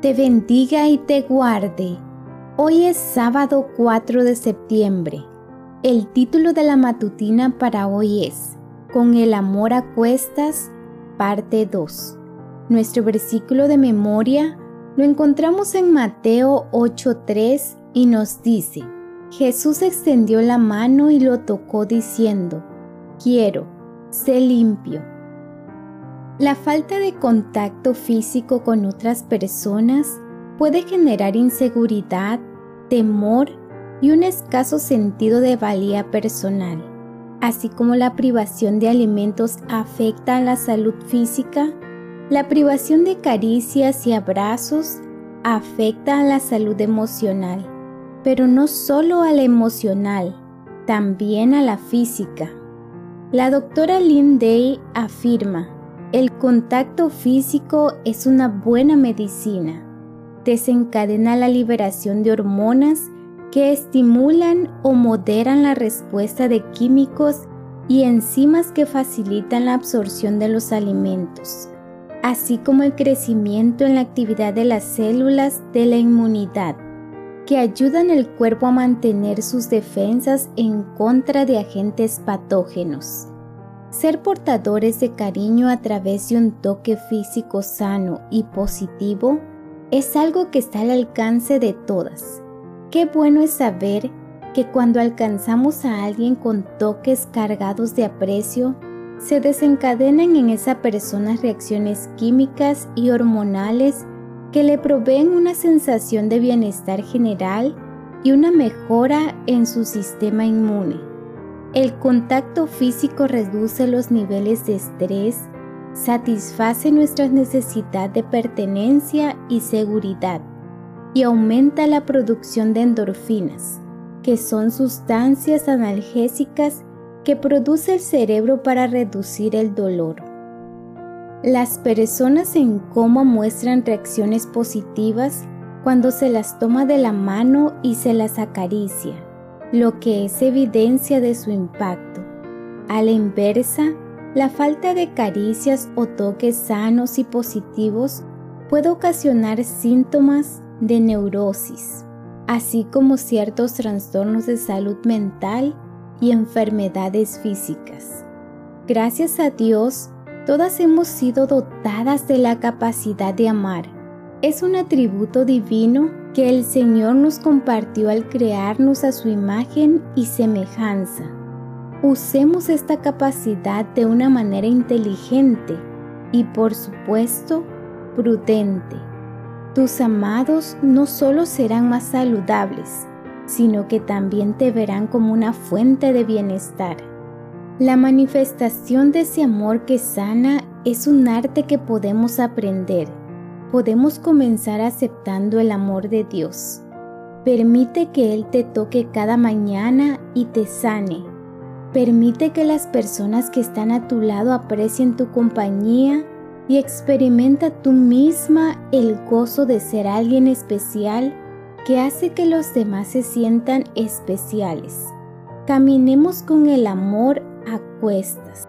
te bendiga y te guarde. Hoy es sábado 4 de septiembre. El título de la matutina para hoy es Con el amor a cuestas, parte 2. Nuestro versículo de memoria lo encontramos en Mateo 8:3 y nos dice, Jesús extendió la mano y lo tocó diciendo, quiero, sé limpio. La falta de contacto físico con otras personas puede generar inseguridad, temor y un escaso sentido de valía personal, así como la privación de alimentos afecta a la salud física la privación de caricias y abrazos afecta a la salud emocional, pero no solo a la emocional, también a la física. La doctora Lynn Day afirma, el contacto físico es una buena medicina. Desencadena la liberación de hormonas que estimulan o moderan la respuesta de químicos y enzimas que facilitan la absorción de los alimentos así como el crecimiento en la actividad de las células de la inmunidad, que ayudan al cuerpo a mantener sus defensas en contra de agentes patógenos. Ser portadores de cariño a través de un toque físico sano y positivo es algo que está al alcance de todas. Qué bueno es saber que cuando alcanzamos a alguien con toques cargados de aprecio, se desencadenan en esa persona reacciones químicas y hormonales que le proveen una sensación de bienestar general y una mejora en su sistema inmune. El contacto físico reduce los niveles de estrés, satisface nuestra necesidad de pertenencia y seguridad y aumenta la producción de endorfinas, que son sustancias analgésicas que produce el cerebro para reducir el dolor. Las personas en coma muestran reacciones positivas cuando se las toma de la mano y se las acaricia, lo que es evidencia de su impacto. A la inversa, la falta de caricias o toques sanos y positivos puede ocasionar síntomas de neurosis, así como ciertos trastornos de salud mental y enfermedades físicas. Gracias a Dios, todas hemos sido dotadas de la capacidad de amar. Es un atributo divino que el Señor nos compartió al crearnos a su imagen y semejanza. Usemos esta capacidad de una manera inteligente y por supuesto prudente. Tus amados no solo serán más saludables, sino que también te verán como una fuente de bienestar. La manifestación de ese amor que sana es un arte que podemos aprender. Podemos comenzar aceptando el amor de Dios. Permite que Él te toque cada mañana y te sane. Permite que las personas que están a tu lado aprecien tu compañía y experimenta tú misma el gozo de ser alguien especial que hace que los demás se sientan especiales. Caminemos con el amor a cuestas.